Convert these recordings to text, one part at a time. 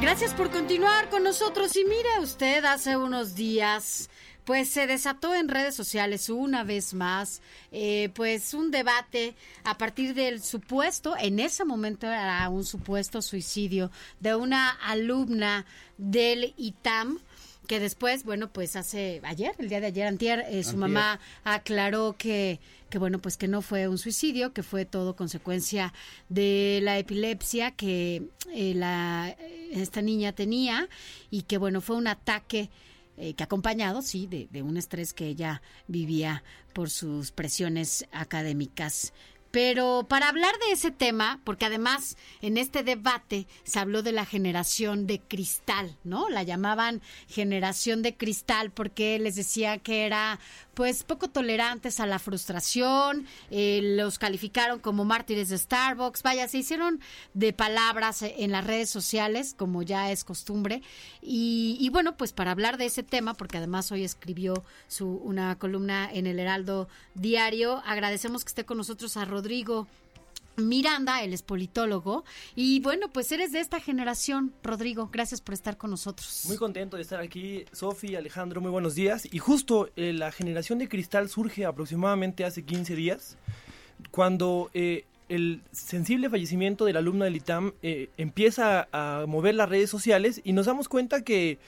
Gracias por continuar con nosotros. Y mire usted, hace unos días pues se desató en redes sociales una vez más, eh, pues un debate a partir del supuesto, en ese momento era un supuesto suicidio de una alumna del ITAM que después, bueno, pues hace ayer, el día de ayer, antier, eh, su mamá aclaró que, que, bueno, pues que no fue un suicidio, que fue todo consecuencia de la epilepsia que eh, la, esta niña tenía y que, bueno, fue un ataque eh, que acompañado, sí, de, de un estrés que ella vivía por sus presiones académicas. Pero para hablar de ese tema, porque además en este debate se habló de la generación de cristal, ¿no? La llamaban generación de cristal porque les decía que era pues poco tolerantes a la frustración, eh, los calificaron como mártires de Starbucks, vaya, se hicieron de palabras en las redes sociales, como ya es costumbre, y, y bueno, pues para hablar de ese tema, porque además hoy escribió su, una columna en el Heraldo Diario, agradecemos que esté con nosotros a Rodrigo Miranda, él es politólogo. Y bueno, pues eres de esta generación, Rodrigo. Gracias por estar con nosotros. Muy contento de estar aquí, Sofi, Alejandro, muy buenos días. Y justo eh, la generación de cristal surge aproximadamente hace 15 días, cuando eh, el sensible fallecimiento del alumno del ITAM eh, empieza a mover las redes sociales y nos damos cuenta que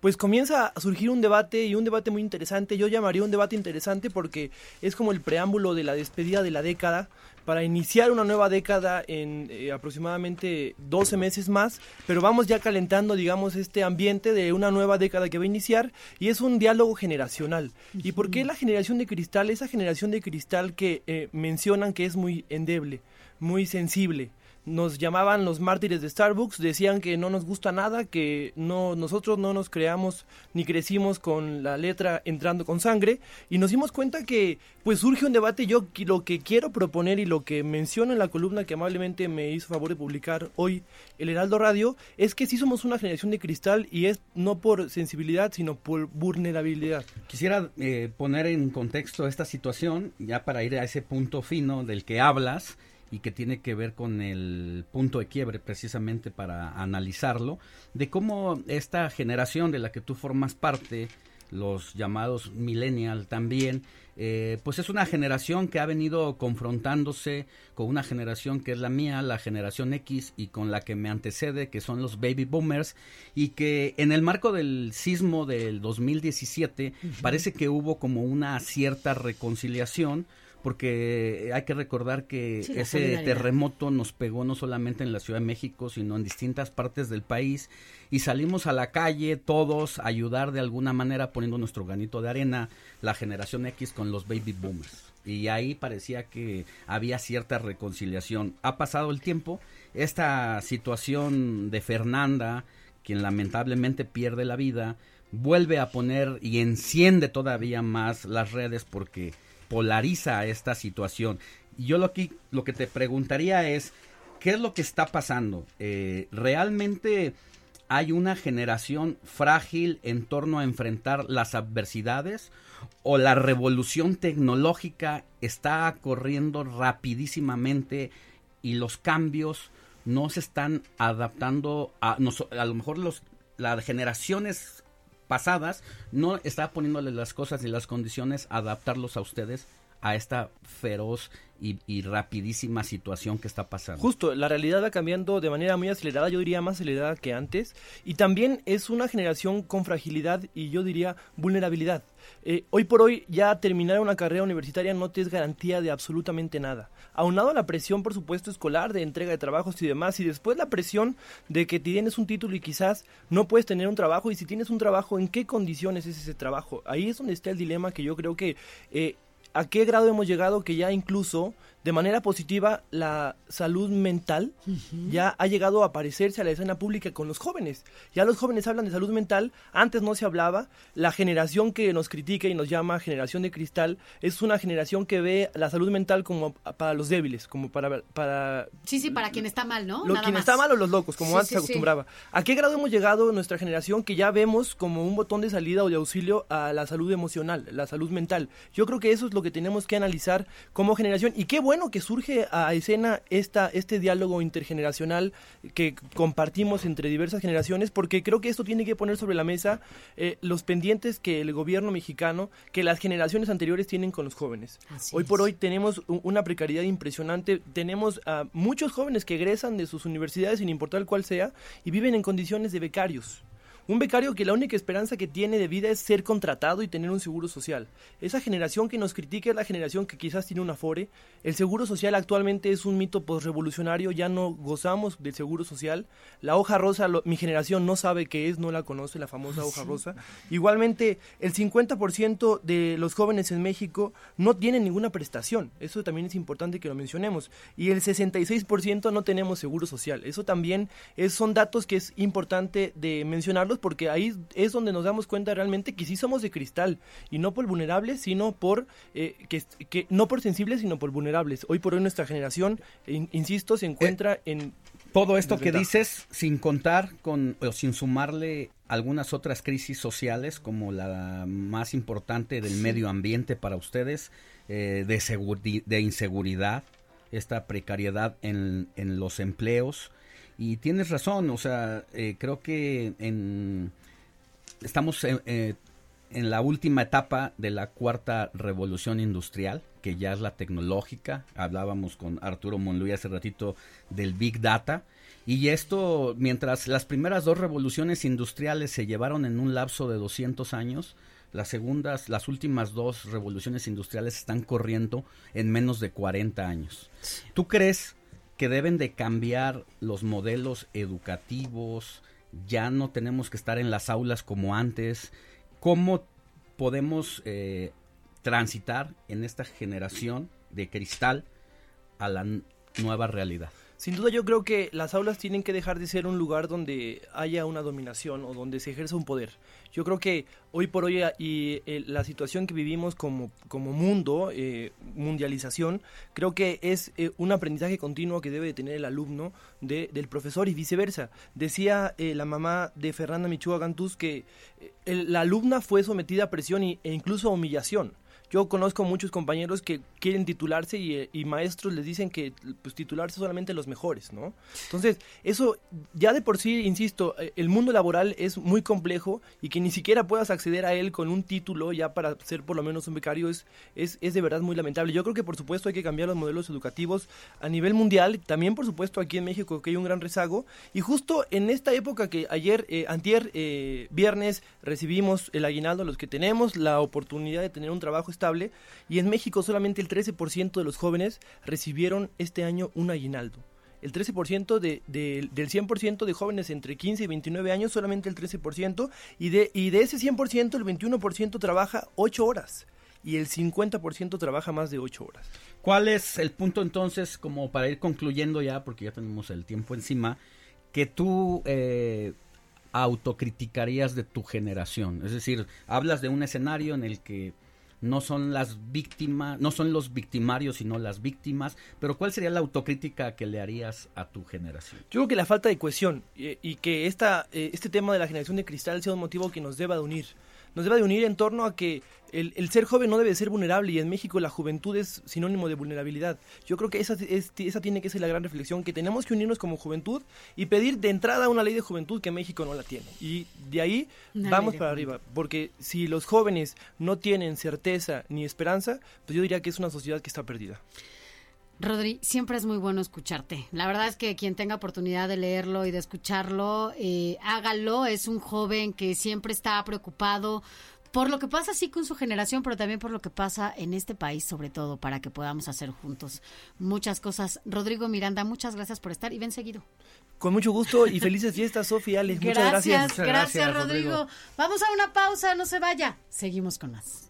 pues comienza a surgir un debate y un debate muy interesante. Yo llamaría un debate interesante porque es como el preámbulo de la despedida de la década para iniciar una nueva década en eh, aproximadamente 12 meses más, pero vamos ya calentando, digamos, este ambiente de una nueva década que va a iniciar y es un diálogo generacional. ¿Y por qué la generación de cristal? Esa generación de cristal que eh, mencionan que es muy endeble, muy sensible nos llamaban los mártires de Starbucks, decían que no nos gusta nada, que no nosotros no nos creamos ni crecimos con la letra entrando con sangre y nos dimos cuenta que pues surge un debate yo lo que quiero proponer y lo que menciono en la columna que amablemente me hizo favor de publicar hoy el Heraldo Radio es que sí somos una generación de cristal y es no por sensibilidad sino por vulnerabilidad. Quisiera eh, poner en contexto esta situación ya para ir a ese punto fino del que hablas y que tiene que ver con el punto de quiebre precisamente para analizarlo, de cómo esta generación de la que tú formas parte, los llamados millennial también, eh, pues es una generación que ha venido confrontándose con una generación que es la mía, la generación X, y con la que me antecede, que son los baby boomers, y que en el marco del sismo del 2017 parece que hubo como una cierta reconciliación, porque hay que recordar que ese terremoto nos pegó no solamente en la Ciudad de México, sino en distintas partes del país y salimos a la calle todos a ayudar de alguna manera poniendo nuestro granito de arena, la generación X con los baby boomers. Y ahí parecía que había cierta reconciliación. Ha pasado el tiempo, esta situación de Fernanda, quien lamentablemente pierde la vida, vuelve a poner y enciende todavía más las redes porque polariza esta situación. Y yo lo que, lo que te preguntaría es, ¿qué es lo que está pasando? Eh, ¿Realmente hay una generación frágil en torno a enfrentar las adversidades? ¿O la revolución tecnológica está corriendo rapidísimamente y los cambios no se están adaptando a, a lo mejor los, las generaciones pasadas, no está poniéndole las cosas y las condiciones adaptarlos a ustedes a esta feroz y, rapidísima situación que está pasando. Justo, la realidad va cambiando de manera muy acelerada, yo diría más acelerada que antes, y también es una generación con fragilidad y yo diría vulnerabilidad. Eh, hoy por hoy ya terminar una carrera universitaria no te es garantía de absolutamente nada. Aunado a la presión, por supuesto, escolar, de entrega de trabajos y demás, y después la presión de que tienes un título y quizás no puedes tener un trabajo, y si tienes un trabajo, ¿en qué condiciones es ese trabajo? Ahí es donde está el dilema que yo creo que... Eh, a qué grado hemos llegado que ya incluso de manera positiva la salud mental ya ha llegado a aparecerse a la escena pública con los jóvenes. Ya los jóvenes hablan de salud mental, antes no se hablaba. La generación que nos critica y nos llama generación de cristal es una generación que ve la salud mental como para los débiles, como para... para sí, sí, para quien está mal, ¿no? Lo, quien está mal o los locos, como antes se acostumbraba. ¿A qué grado hemos llegado nuestra generación que ya vemos como un botón de salida o de auxilio a la salud emocional, la salud mental? Yo creo que eso es lo que tenemos que analizar como generación y qué bueno que surge a escena esta, este diálogo intergeneracional que compartimos entre diversas generaciones, porque creo que esto tiene que poner sobre la mesa eh, los pendientes que el gobierno mexicano, que las generaciones anteriores tienen con los jóvenes. hoy por hoy tenemos una precariedad impresionante, tenemos a muchos jóvenes que egresan de sus universidades, sin importar cuál sea, y viven en condiciones de becarios. Un becario que la única esperanza que tiene de vida es ser contratado y tener un seguro social. Esa generación que nos critica es la generación que quizás tiene un afore. El seguro social actualmente es un mito postrevolucionario, ya no gozamos del seguro social. La hoja rosa, mi generación no sabe qué es, no la conoce, la famosa hoja rosa. Igualmente, el 50% de los jóvenes en México no tienen ninguna prestación. Eso también es importante que lo mencionemos. Y el 66% no tenemos seguro social. Eso también es, son datos que es importante de mencionarlos porque ahí es donde nos damos cuenta realmente que sí somos de cristal y no por vulnerables, sino por eh, que, no por sensibles, sino por vulnerables. Hoy por hoy nuestra generación, insisto, se encuentra eh, en todo esto que dices sin contar con o sin sumarle algunas otras crisis sociales como la más importante del medio ambiente para ustedes, eh, de, de inseguridad, esta precariedad en, en los empleos, y tienes razón, o sea, eh, creo que en, estamos eh, en, la última etapa de la cuarta revolución industrial, que ya es la tecnológica. Hablábamos con Arturo Monluy hace ratito del Big Data. Y esto, mientras las primeras dos revoluciones industriales se llevaron en un lapso de 200 años, las segundas, las últimas dos revoluciones industriales están corriendo en menos de 40 años. ¿Tú crees que deben de cambiar los modelos educativos, ya no tenemos que estar en las aulas como antes, cómo podemos eh, transitar en esta generación de cristal a la nueva realidad. Sin duda yo creo que las aulas tienen que dejar de ser un lugar donde haya una dominación o donde se ejerza un poder. Yo creo que hoy por hoy y eh, la situación que vivimos como, como mundo, eh, mundialización, creo que es eh, un aprendizaje continuo que debe tener el alumno del profesor y viceversa. Decía la mamá de Fernanda Michua Gantuz que la alumna fue sometida a presión e incluso a humillación. Yo conozco muchos compañeros que quieren titularse y, y, maestros les dicen que pues titularse solamente los mejores, ¿no? Entonces, eso ya de por sí, insisto, eh, el mundo laboral es muy complejo y que ni siquiera puedas acceder a él con un título ya para ser por lo menos un becario es, es, es de verdad muy lamentable. Yo creo que por supuesto hay que cambiar los modelos educativos a nivel mundial, también por supuesto aquí en México que hay un gran rezago y justo en esta época que ayer, eh, antier, eh, viernes recibimos el aguinaldo, los que tenemos la oportunidad de tener un trabajo y en México solamente el 13% de los jóvenes recibieron este año un aguinaldo. El 13% de, del 100% de jóvenes entre 15 y 29 años, solamente el 13%, y de, y de ese 100% el 21% trabaja 8 horas y el 50% trabaja más de 8 horas. ¿Cuál es el punto entonces, como para ir concluyendo ya, porque ya tenemos el tiempo encima, que tú eh, autocriticarías de tu generación? Es decir, hablas de un escenario en el que no son las víctimas, no son los victimarios, sino las víctimas, pero ¿cuál sería la autocrítica que le harías a tu generación? Yo creo que la falta de cohesión y, que esta, eh, este tema de la generación de cristal sea un motivo que nos deba de unir nos debe de unir en torno a que el, el, ser joven no debe ser vulnerable y en México la juventud es sinónimo de vulnerabilidad. Yo creo que esa, esa tiene que ser la gran reflexión, que tenemos que unirnos como juventud y pedir de entrada una ley de juventud que México no la tiene. Y de ahí vamos para arriba, porque si los jóvenes no tienen certeza ni esperanza, pues yo diría que es una sociedad que está perdida. Rodri, siempre es muy bueno escucharte. La verdad es que quien tenga oportunidad de leerlo y de escucharlo, eh, hágalo. Es un joven que siempre está preocupado por lo que pasa así con su generación, pero también por lo que pasa en este país, sobre todo, para que podamos hacer juntos muchas cosas. Rodrigo Miranda, muchas gracias por estar y ven seguido. Con mucho gusto y felices fiestas, Sofía. Alex. Muchas gracias. Gracias, gracias Rodrigo. Vamos a una pausa, no se vaya. Seguimos con más.